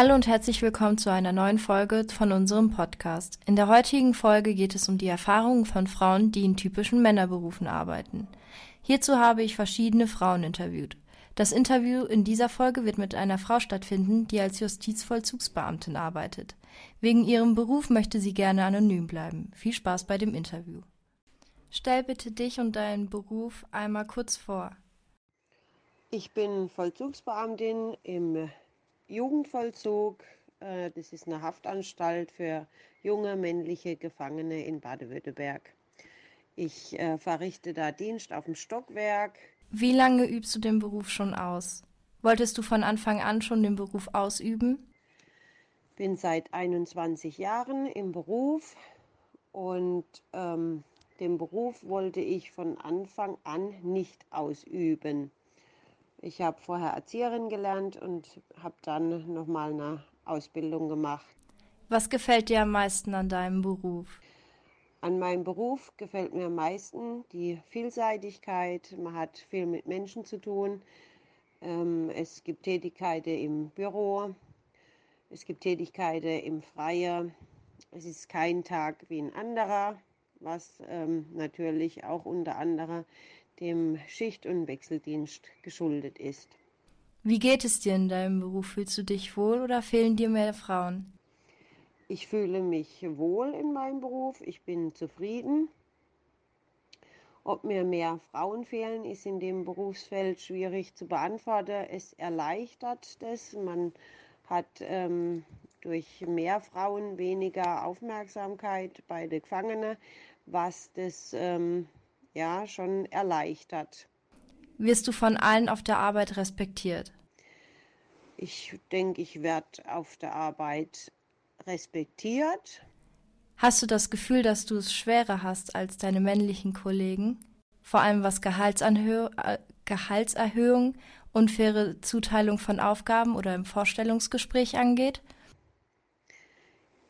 Hallo und herzlich willkommen zu einer neuen Folge von unserem Podcast. In der heutigen Folge geht es um die Erfahrungen von Frauen, die in typischen Männerberufen arbeiten. Hierzu habe ich verschiedene Frauen interviewt. Das Interview in dieser Folge wird mit einer Frau stattfinden, die als Justizvollzugsbeamtin arbeitet. Wegen ihrem Beruf möchte sie gerne anonym bleiben. Viel Spaß bei dem Interview. Stell bitte dich und deinen Beruf einmal kurz vor. Ich bin Vollzugsbeamtin im Jugendvollzug. Äh, das ist eine Haftanstalt für junge männliche Gefangene in Baden-Württemberg. Ich äh, verrichte da Dienst auf dem Stockwerk. Wie lange übst du den Beruf schon aus? Wolltest du von Anfang an schon den Beruf ausüben? Bin seit 21 Jahren im Beruf und ähm, den Beruf wollte ich von Anfang an nicht ausüben. Ich habe vorher Erzieherin gelernt und habe dann nochmal eine Ausbildung gemacht. Was gefällt dir am meisten an deinem Beruf? An meinem Beruf gefällt mir am meisten die Vielseitigkeit. Man hat viel mit Menschen zu tun. Ähm, es gibt Tätigkeiten im Büro, es gibt Tätigkeiten im Freien. Es ist kein Tag wie ein anderer, was ähm, natürlich auch unter anderem dem Schicht- und Wechseldienst geschuldet ist. Wie geht es dir in deinem Beruf? Fühlst du dich wohl oder fehlen dir mehr Frauen? Ich fühle mich wohl in meinem Beruf, ich bin zufrieden. Ob mir mehr Frauen fehlen, ist in dem Berufsfeld schwierig zu beantworten. Es erleichtert das. Man hat ähm, durch mehr Frauen weniger Aufmerksamkeit bei den Gefangenen, was das ähm, ja schon erleichtert. Wirst du von allen auf der Arbeit respektiert? Ich denke, ich werde auf der Arbeit respektiert. Hast du das Gefühl, dass du es schwerer hast als deine männlichen Kollegen? Vor allem was Gehaltsanhö äh, Gehaltserhöhung und faire Zuteilung von Aufgaben oder im Vorstellungsgespräch angeht?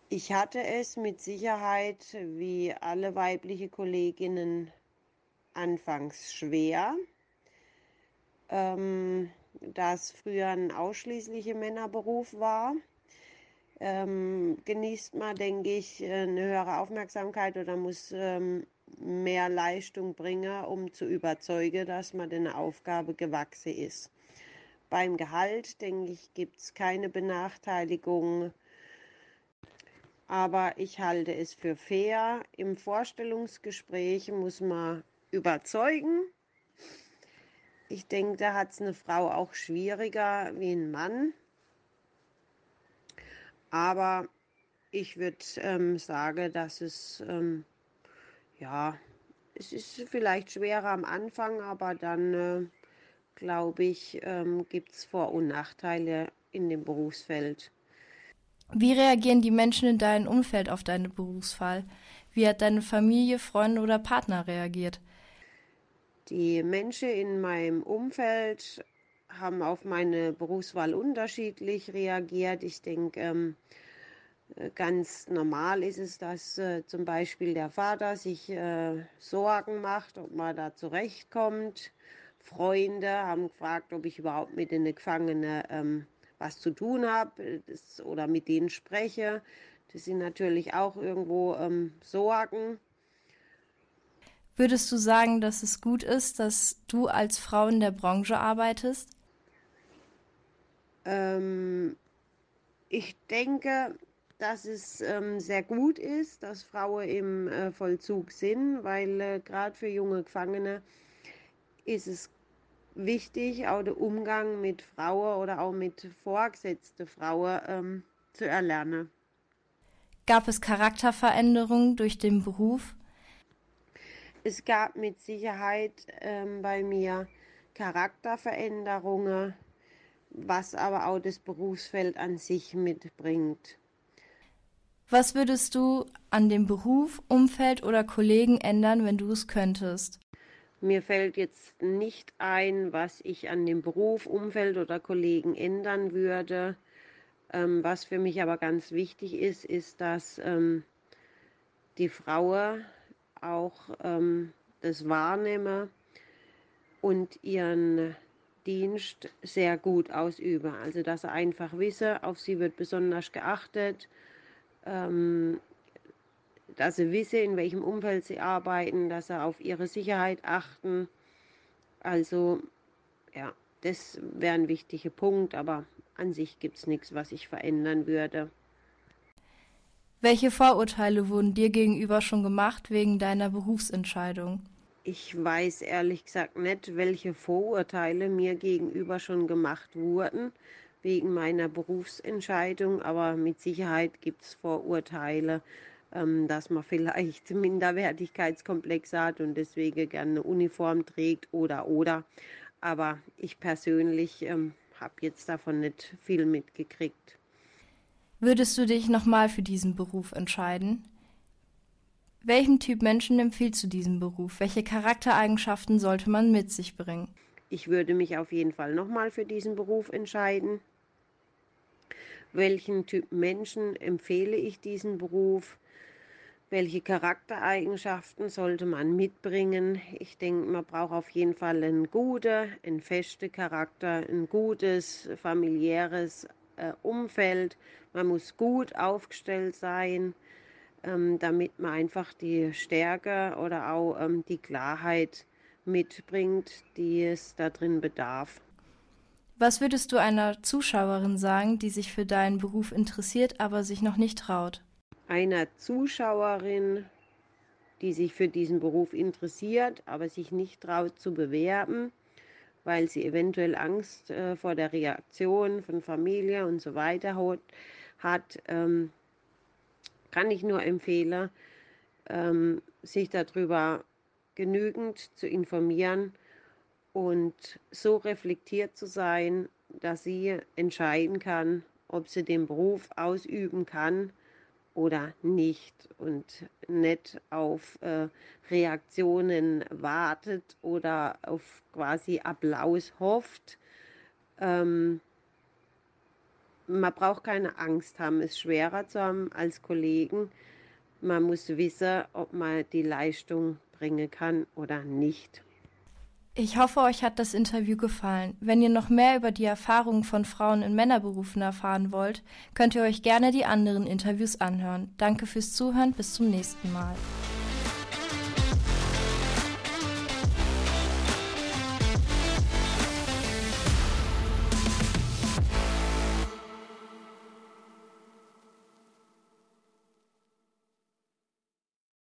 Ich hatte es mit Sicherheit wie alle weibliche Kolleginnen anfangs schwer, ähm, da es früher ein ausschließlicher Männerberuf war. Ähm, genießt man, denke ich, eine höhere Aufmerksamkeit oder muss ähm, mehr Leistung bringen, um zu überzeugen, dass man der Aufgabe gewachsen ist. Beim Gehalt, denke ich, gibt es keine Benachteiligung, aber ich halte es für fair. Im Vorstellungsgespräch muss man überzeugen. Ich denke, da hat es eine Frau auch schwieriger wie ein Mann. Aber ich würde ähm, sagen, dass es, ähm, ja, es ist vielleicht schwerer am Anfang, aber dann, äh, glaube ich, ähm, gibt es Vor- und Nachteile in dem Berufsfeld. Wie reagieren die Menschen in deinem Umfeld auf deine Berufswahl? Wie hat deine Familie, Freunde oder Partner reagiert? Die Menschen in meinem Umfeld haben auf meine Berufswahl unterschiedlich reagiert. Ich denke, ähm, äh, ganz normal ist es, dass äh, zum Beispiel der Vater sich äh, Sorgen macht, ob man da zurechtkommt. Freunde haben gefragt, ob ich überhaupt mit den Gefangenen ähm, was zu tun habe oder mit denen spreche. Das sind natürlich auch irgendwo ähm, Sorgen. Würdest du sagen, dass es gut ist, dass du als Frau in der Branche arbeitest? Ähm, ich denke, dass es ähm, sehr gut ist, dass Frauen im äh, Vollzug sind, weil äh, gerade für junge Gefangene ist es wichtig, auch den Umgang mit Frauen oder auch mit vorgesetzten Frauen ähm, zu erlernen. Gab es Charakterveränderungen durch den Beruf? Es gab mit Sicherheit ähm, bei mir Charakterveränderungen, was aber auch das Berufsfeld an sich mitbringt. Was würdest du an dem Beruf, Umfeld oder Kollegen ändern, wenn du es könntest? Mir fällt jetzt nicht ein, was ich an dem Beruf, Umfeld oder Kollegen ändern würde. Ähm, was für mich aber ganz wichtig ist, ist, dass ähm, die Frauen auch ähm, das wahrnehmen und ihren Dienst sehr gut ausüben. Also dass sie einfach wissen, auf sie wird besonders geachtet, ähm, dass sie wissen, in welchem Umfeld sie arbeiten, dass sie auf ihre Sicherheit achten. Also ja, das wäre ein wichtiger Punkt, aber an sich gibt es nichts, was ich verändern würde. Welche Vorurteile wurden dir gegenüber schon gemacht wegen deiner Berufsentscheidung? Ich weiß ehrlich gesagt nicht, welche Vorurteile mir gegenüber schon gemacht wurden wegen meiner Berufsentscheidung, aber mit Sicherheit gibt es Vorurteile, ähm, dass man vielleicht Minderwertigkeitskomplex hat und deswegen gerne eine Uniform trägt oder oder. Aber ich persönlich ähm, habe jetzt davon nicht viel mitgekriegt. Würdest du dich nochmal für diesen Beruf entscheiden? Welchem Typ Menschen empfiehlst du diesen Beruf? Welche Charaktereigenschaften sollte man mit sich bringen? Ich würde mich auf jeden Fall nochmal für diesen Beruf entscheiden. Welchen Typ Menschen empfehle ich diesen Beruf? Welche Charaktereigenschaften sollte man mitbringen? Ich denke, man braucht auf jeden Fall einen guten, einen festen Charakter, ein gutes familiäres äh, Umfeld. Man muss gut aufgestellt sein ähm, damit man einfach die Stärke oder auch ähm, die Klarheit mitbringt, die es da drin bedarf. Was würdest du einer Zuschauerin sagen, die sich für deinen Beruf interessiert, aber sich noch nicht traut? Einer Zuschauerin, die sich für diesen Beruf interessiert, aber sich nicht traut zu bewerben, weil sie eventuell Angst äh, vor der Reaktion von Familie und so weiter hat, hat ähm, kann ich nur empfehlen, ähm, sich darüber genügend zu informieren und so reflektiert zu sein, dass sie entscheiden kann, ob sie den Beruf ausüben kann oder nicht und nicht auf äh, Reaktionen wartet oder auf quasi Applaus hofft. Ähm, man braucht keine Angst haben, es schwerer zu haben als Kollegen. Man muss wissen, ob man die Leistung bringen kann oder nicht. Ich hoffe, euch hat das Interview gefallen. Wenn ihr noch mehr über die Erfahrungen von Frauen in Männerberufen erfahren wollt, könnt ihr euch gerne die anderen Interviews anhören. Danke fürs Zuhören, bis zum nächsten Mal.